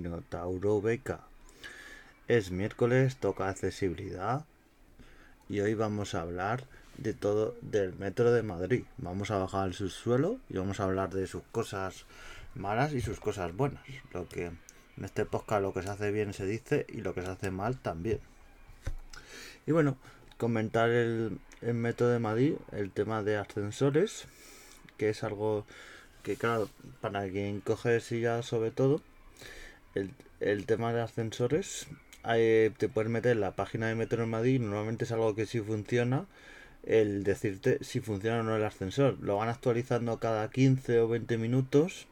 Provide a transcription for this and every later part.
Minotauro Beca. Es miércoles, toca accesibilidad y hoy vamos a hablar de todo del metro de Madrid. Vamos a bajar al subsuelo y vamos a hablar de sus cosas malas y sus cosas buenas. Lo que en este podcast lo que se hace bien se dice y lo que se hace mal también. Y bueno, comentar el, el metro de Madrid, el tema de ascensores, que es algo que claro, para quien coge silla sobre todo, el, tema de ascensores, te puedes meter en la página de Metro en Madrid, normalmente es algo que sí funciona, el decirte si funciona o no el ascensor. Lo van actualizando cada 15 o 20 minutos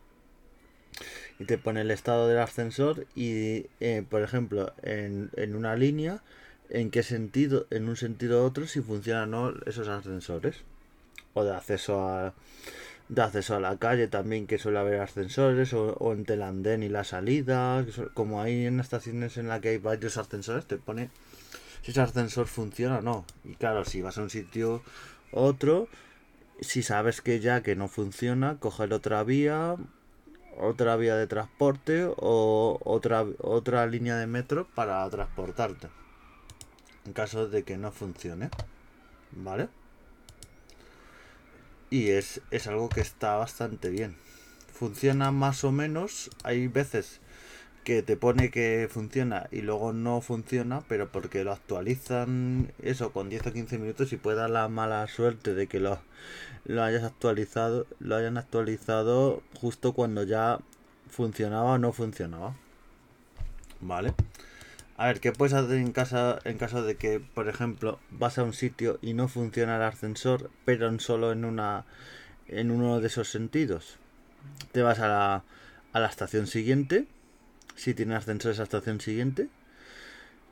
y te pone el estado del ascensor y, eh, por ejemplo, en, en una línea, en qué sentido, en un sentido u otro, si funcionan o no esos ascensores. O de acceso a de acceso a la calle también que suele haber ascensores o, entre el andén y la salida como hay en estaciones en las que hay varios ascensores te pone si ese ascensor funciona o no. Y claro si vas a un sitio otro si sabes que ya que no funciona coger otra vía otra vía de transporte o otra otra línea de metro para transportarte en caso de que no funcione vale y es, es algo que está bastante bien. Funciona más o menos, hay veces que te pone que funciona y luego no funciona, pero porque lo actualizan eso con 10 o 15 minutos y puede dar la mala suerte de que lo, lo hayas actualizado, lo hayan actualizado justo cuando ya funcionaba o no funcionaba. ¿Vale? A ver, ¿qué puedes hacer en casa en caso de que, por ejemplo, vas a un sitio y no funciona el ascensor, pero solo en una en uno de esos sentidos? Te vas a la, a la estación siguiente, si tiene ascensor esa estación siguiente,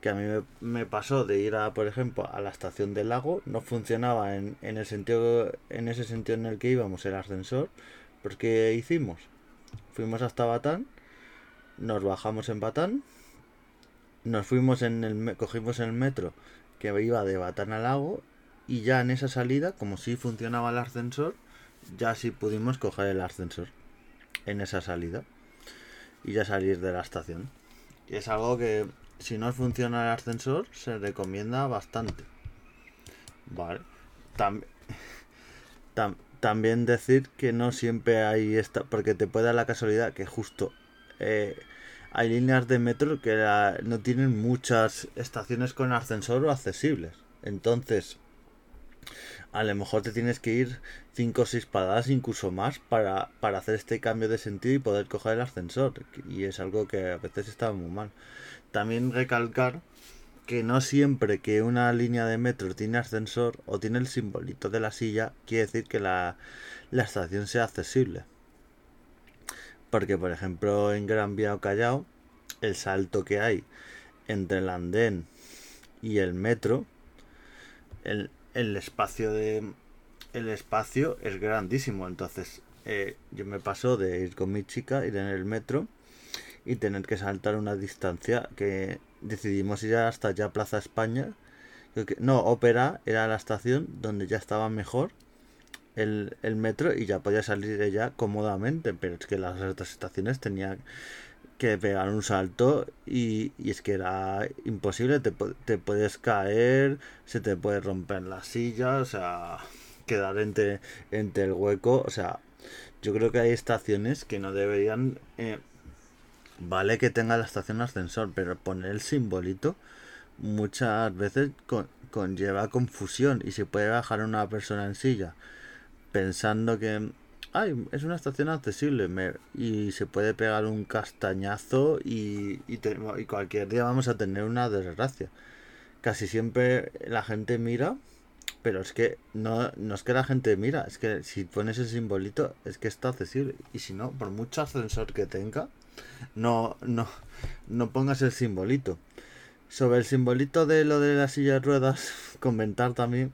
que a mí me, pasó de ir a, por ejemplo, a la estación del lago, no funcionaba en, en el sentido en ese sentido en el que íbamos el ascensor, ¿qué hicimos? Fuimos hasta Batán, nos bajamos en Batán, nos fuimos en el cogimos el metro que iba de Batán al lago y ya en esa salida como si funcionaba el ascensor ya sí pudimos coger el ascensor en esa salida y ya salir de la estación. Y es algo que si no funciona el ascensor se recomienda bastante. Vale. También decir que no siempre hay esta porque te puede dar la casualidad que justo eh, hay líneas de metro que no tienen muchas estaciones con ascensor o accesibles. Entonces, a lo mejor te tienes que ir 5 o 6 paradas, incluso más, para, para hacer este cambio de sentido y poder coger el ascensor. Y es algo que a veces está muy mal. También recalcar que no siempre que una línea de metro tiene ascensor o tiene el simbolito de la silla, quiere decir que la, la estación sea accesible. Porque, por ejemplo, en Gran Vía o Callao, el salto que hay entre el andén y el metro, el, espacio de el espacio es grandísimo. Entonces, eh, yo me paso de ir con mi chica, ir en el metro y tener que saltar una distancia que decidimos ir hasta ya Plaza España. no, Ópera era la estación donde ya estaba mejor el, el metro y ya podía salir ella cómodamente, pero es que las otras estaciones tenían que pegar un salto y, y es que era imposible, te, te, puedes caer, se te puede romper la silla, o sea, quedar entre, entre el hueco, o sea, yo creo que hay estaciones que no deberían... Eh, vale que tenga la estación ascensor, pero poner el simbolito muchas veces conlleva confusión y se puede bajar una persona en silla pensando que ay, es una estación accesible y se puede pegar un castañazo y, y, y, cualquier día vamos a tener una desgracia. Casi siempre la gente mira, pero es que no, no es que la gente mira, es que si pones el simbolito es que está accesible y si no, por mucho ascensor que tenga, no, no, no pongas el simbolito. Sobre el simbolito de lo de las sillas ruedas, comentar también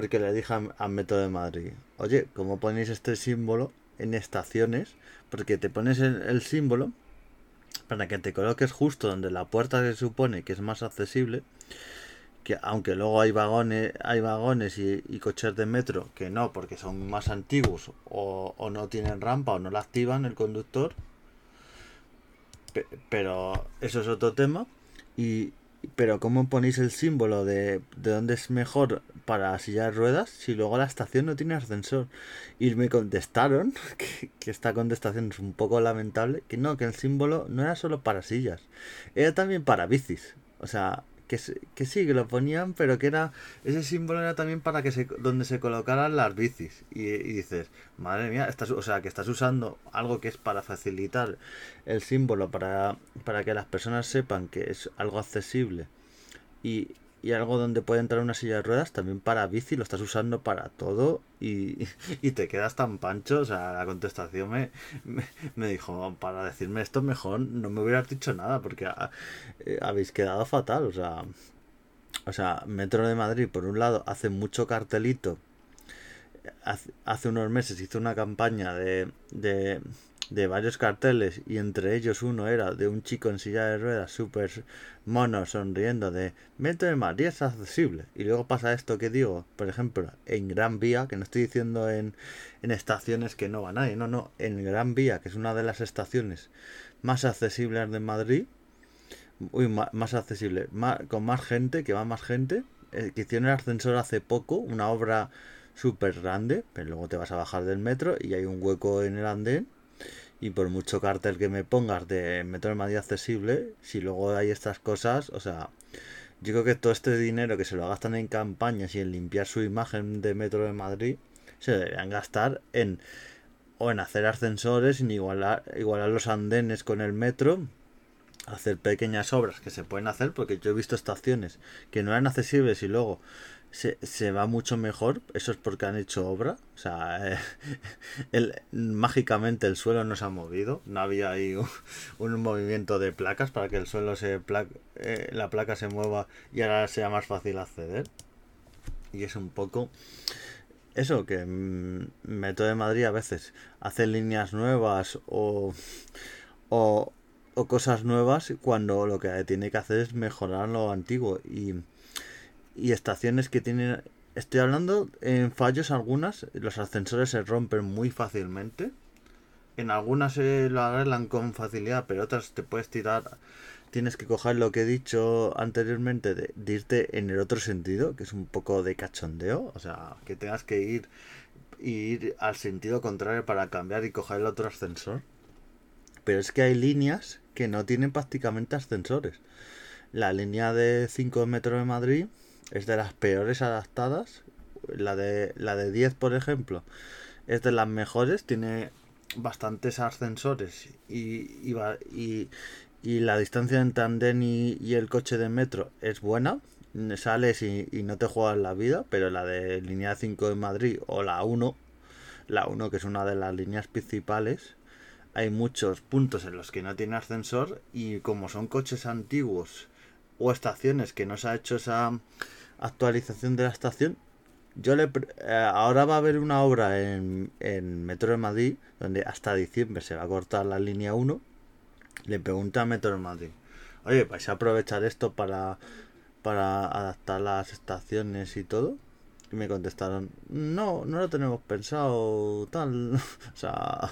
porque le dije a, Metro de Madrid, oye, ¿cómo ponéis este símbolo en estaciones? Porque te pones el, símbolo para que te coloques justo donde la puerta se supone que es más accesible, que aunque luego hay vagones, hay vagones y, coches de metro que no, porque son más antiguos o, o, no tienen rampa o no la activan el conductor, pero eso es otro tema. Y, pero ¿cómo ponéis el símbolo de, de dónde es mejor para sillar ruedas si luego la estación no tiene ascensor? Y me contestaron, que, que, esta contestación es un poco lamentable, que no, que el símbolo no era solo para sillas, era también para bicis. O sea, que, que sí, que lo ponían, pero que era ese símbolo era también para que se donde se colocaran las bicis. Y, y dices, madre mía, estás, o sea, que estás usando algo que es para facilitar el símbolo, para, para que las personas sepan que es algo accesible. Y, y algo donde puede entrar una silla de ruedas también para bici, lo estás usando para todo y, y te quedas tan pancho. O sea, la contestación me, me, me, dijo, para decirme esto mejor no me hubieras dicho nada porque a, eh, habéis quedado fatal. O sea, o sea, Metro de Madrid, por un lado, hace mucho cartelito. Hace, hace unos meses hizo una campaña de, de de varios carteles y entre ellos uno era de un chico en silla de ruedas súper mono sonriendo de Metro de Madrid es accesible y luego pasa esto que digo por ejemplo en Gran Vía que no estoy diciendo en, en estaciones que no va nadie no no en Gran Vía que es una de las estaciones más accesibles de Madrid uy, más, más accesible con más gente que va más gente eh, que hicieron el ascensor hace poco una obra súper grande pero luego te vas a bajar del metro y hay un hueco en el andén y por mucho cartel que me pongas de Metro de Madrid accesible, si luego hay estas cosas, o sea, yo creo que todo este dinero que se lo gastan en campañas y en limpiar su imagen de Metro de Madrid, se deberían gastar en o en hacer ascensores, en igualar, igualar los andenes con el metro, hacer pequeñas obras que se pueden hacer, porque yo he visto estaciones que no eran accesibles y luego se, se va mucho mejor, eso es porque han hecho obra. O sea, el, mágicamente el suelo no se ha movido. No había ahí un, un movimiento de placas para que el suelo se pla eh, la placa se mueva y ahora sea más fácil acceder. Y es un poco eso, que mmm, Metro de Madrid a veces hace líneas nuevas o, o, o cosas nuevas cuando lo que tiene que hacer es mejorar lo antiguo. Y y estaciones que tienen... Estoy hablando en fallos algunas, los ascensores se rompen muy fácilmente. En algunas se lo arreglan con facilidad, pero otras te puedes tirar. Tienes que coger lo que he dicho anteriormente de, de irte en el otro sentido, que es un poco de cachondeo. O sea, que tengas que ir, ir al sentido contrario para cambiar y coger el otro ascensor. Pero es que hay líneas que no tienen prácticamente ascensores. La línea de 5 metros de Madrid es de las peores adaptadas. La de, la de 10, por ejemplo, es de las mejores. Tiene bastantes ascensores y, y, y, y la distancia entre andén y, y, el coche de metro es buena. Sales y, y, no te juegas la vida, pero la de línea 5 de Madrid o la 1, la 1 que es una de las líneas principales, hay muchos puntos en los que no tiene ascensor y como son coches antiguos o estaciones que no se ha hecho esa actualización de la estación. Yo le eh, ahora va a haber una obra en, en Metro de Madrid donde hasta diciembre se va a cortar la línea 1. Le pregunté a Metro de Madrid, oye, ¿vais a aprovechar esto para, para adaptar las estaciones y todo? Y me contestaron, no, no lo tenemos pensado tal. o sea,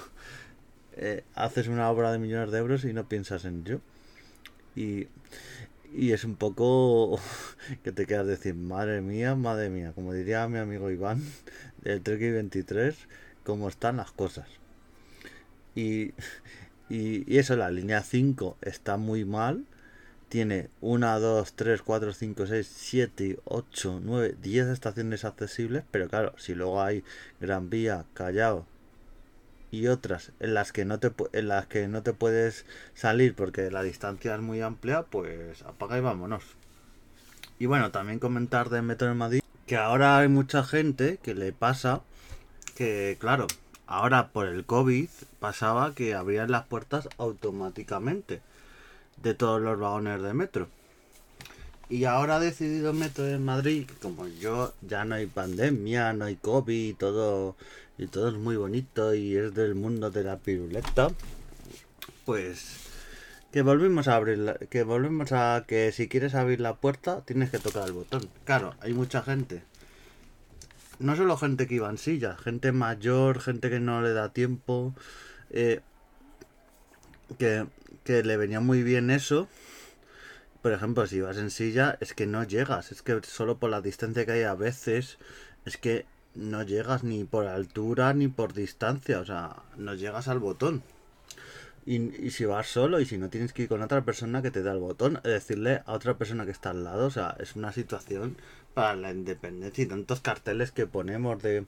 eh, haces una obra de millones de euros y no piensas en ello. Y, y es un poco que te quedas decir, madre mía, madre mía, como diría mi amigo Iván del Trek 23, cómo están las cosas. Y, y, y, eso, la línea 5 está muy mal. Tiene 1, 2, 3, 4, 5, 6, 7, 8, 9, 10 estaciones accesibles. Pero claro, si luego hay Gran Vía, Callao, y otras en las que no te en las que no te puedes salir porque la distancia es muy amplia, pues apaga y vámonos. Y bueno, también comentar de Metro de Madrid que ahora hay mucha gente que le pasa que claro, ahora por el COVID pasaba que abrían las puertas automáticamente de todos los vagones de metro. Y ahora ha decidido Metro de Madrid, como yo ya no hay pandemia, no hay COVID y todo y todo es muy bonito y es del mundo de la piruleta, pues que volvemos a abrir que volvemos a que si quieres abrir la puerta tienes que tocar el botón. Claro, hay mucha gente. No solo gente que iba en silla, gente mayor, gente que no le da tiempo, eh, que, que le venía muy bien eso. Por ejemplo, si vas en silla, es que no llegas. Es que solo por la distancia que hay a veces, es que no llegas ni por altura ni por distancia. O sea, no llegas al botón. Y, si vas solo y si no tienes que ir con otra persona que te da el botón, decirle a otra persona que está al lado, o sea, es una situación para la independencia y tantos carteles que ponemos de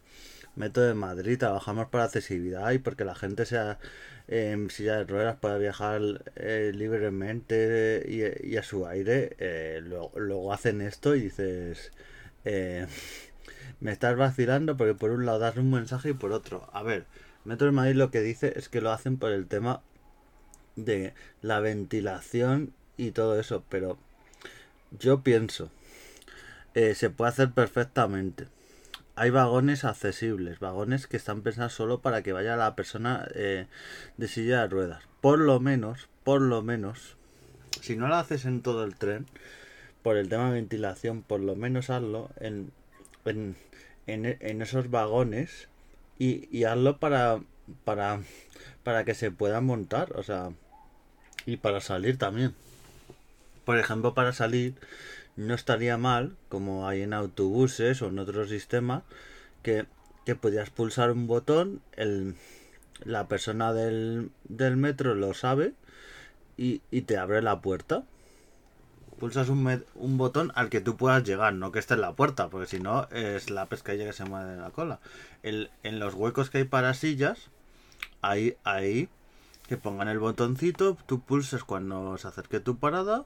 Método de Madrid, trabajamos para accesibilidad y porque la gente sea en silla de ruedas pueda viajar eh, libremente y, a su aire, eh, luego, hacen esto y dices, eh, me estás vacilando porque por un lado das un mensaje y por otro, a ver, Metro de Madrid lo que dice es que lo hacen por el tema de la ventilación y todo eso, pero yo pienso, se puede hacer perfectamente. Hay vagones accesibles, vagones que están pensados solo para que vaya la persona eh, de silla de ruedas. Por lo menos, por lo menos, si no lo haces en todo el tren, por el tema de ventilación, por lo menos hazlo en, en, en, esos vagones y, hazlo para, para, para que se pueda montar. O sea, y para salir también. Por ejemplo, para salir no estaría mal, como hay en autobuses o en otros sistemas, que, que podías pulsar un botón, el, la persona del, del metro lo sabe y, y, te abre la puerta. Pulsas un, un, botón al que tú puedas llegar, no que esté en la puerta, porque si no es la pescadilla que se mueve en la cola. El, en los huecos que hay para sillas, ahí, ahí que pongan el botoncito, tú pulses cuando se acerque tu parada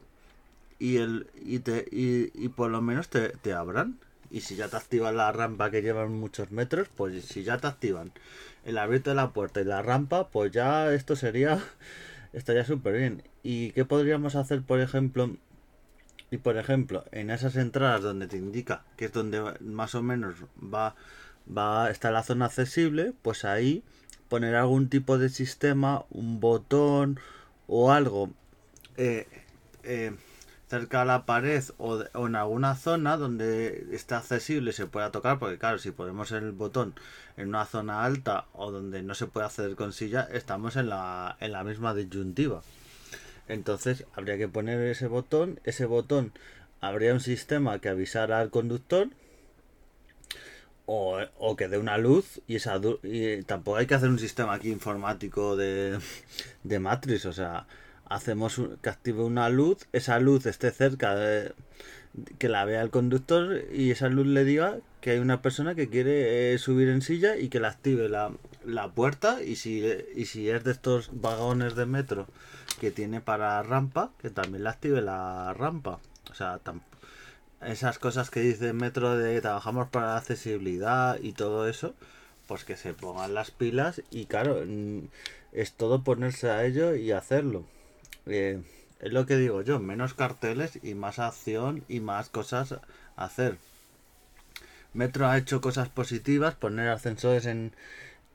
y el y te y, por lo menos te, te, abran. Y si ya te activan la rampa que llevan muchos metros, pues si ya te activan el abrirte la puerta y la rampa, pues ya esto sería estaría súper bien. ¿Y qué podríamos hacer, por ejemplo? Y por ejemplo, en esas entradas donde te indica que es donde más o menos va va está la zona accesible, pues ahí poner algún tipo de sistema, un botón o algo eh, eh, cerca a la pared o, en alguna zona donde esté accesible se pueda tocar, porque claro, si ponemos el botón en una zona alta o donde no se puede acceder con silla, estamos en la, en la misma disyuntiva. Entonces habría que poner ese botón, ese botón habría un sistema que avisara al conductor o, o, que dé una luz y esa y tampoco hay que hacer un sistema aquí informático de, de Matrix, o sea, hacemos que active una luz, esa luz esté cerca de que la vea el conductor y esa luz le diga que hay una persona que quiere eh, subir en silla y que la active la, la puerta y si, y si es de estos vagones de metro que tiene para rampa, que también la active la rampa. O sea, esas cosas que dice Metro de trabajamos para accesibilidad y todo eso, pues que se pongan las pilas y claro, es todo ponerse a ello y hacerlo. Eh, es lo que digo yo, menos carteles y más acción y más cosas a hacer. Metro ha hecho cosas positivas, poner ascensores en,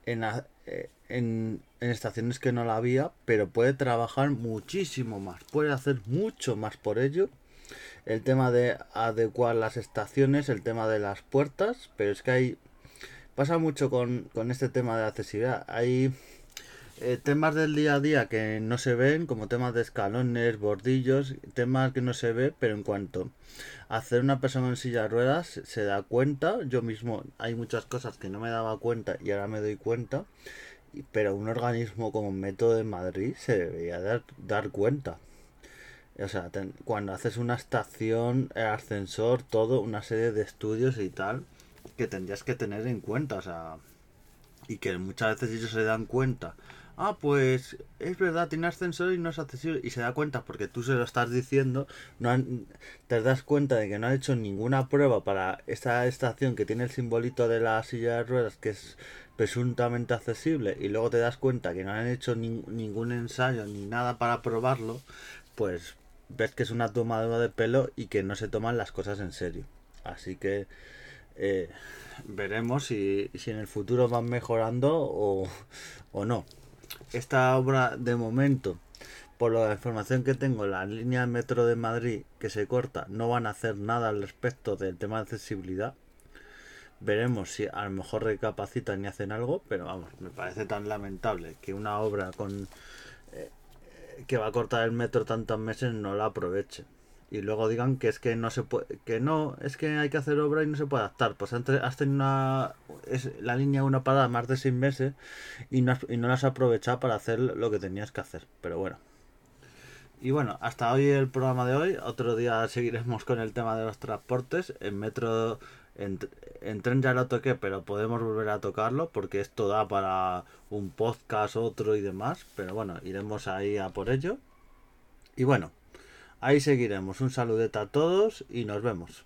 en, eh, en, en, estaciones que no la había, pero puede trabajar muchísimo más, puede hacer mucho más por ello el tema de adecuar las estaciones, el tema de las puertas, pero es que hay pasa mucho con, este tema de accesibilidad. Hay eh, temas del día a día que no se ven, como temas de escalones, bordillos, temas que no se ve, pero en cuanto a hacer una persona en silla de ruedas se da cuenta, yo mismo hay muchas cosas que no me daba cuenta y ahora me doy cuenta, pero un organismo como Método de Madrid se debería dar, dar cuenta. O sea, cuando haces una estación, ascensor, todo, una serie de estudios y tal, que tendrías que tener en cuenta, o sea, y que muchas veces ellos se dan cuenta. Ah, pues es verdad, tiene ascensor y no es accesible. Y se da cuenta porque tú se lo estás diciendo, no te das cuenta de que no han hecho ninguna prueba para esta estación que tiene el simbolito de la silla de ruedas, que es presuntamente accesible, y luego te das cuenta que no han hecho ningún ensayo ni nada para probarlo, pues ves que es una tomadura de pelo y que no se toman las cosas en serio. Así que eh, veremos si, en el futuro van mejorando o, no. Esta obra de momento, por la información que tengo, la línea metro de Madrid que se corta, no van a hacer nada al respecto del tema de accesibilidad. Veremos si a lo mejor recapacitan y hacen algo, pero vamos, me parece tan lamentable que una obra con que va a cortar el metro tantos meses no la aproveche. Y luego digan que es que no se puede, que no, es que hay que hacer obra y no se puede adaptar. Pues antes has tenido una, es, la línea una parada más de seis meses y no, y no la has aprovechado para hacer lo que tenías que hacer. Pero bueno. Y bueno, hasta hoy el programa de hoy. Otro día seguiremos con el tema de los transportes. En metro, en, en tren ya lo toqué, pero podemos volver a tocarlo porque esto da para un podcast, otro y demás. Pero bueno, iremos ahí a por ello. Y bueno, ahí seguiremos. Un saludete a todos y nos vemos.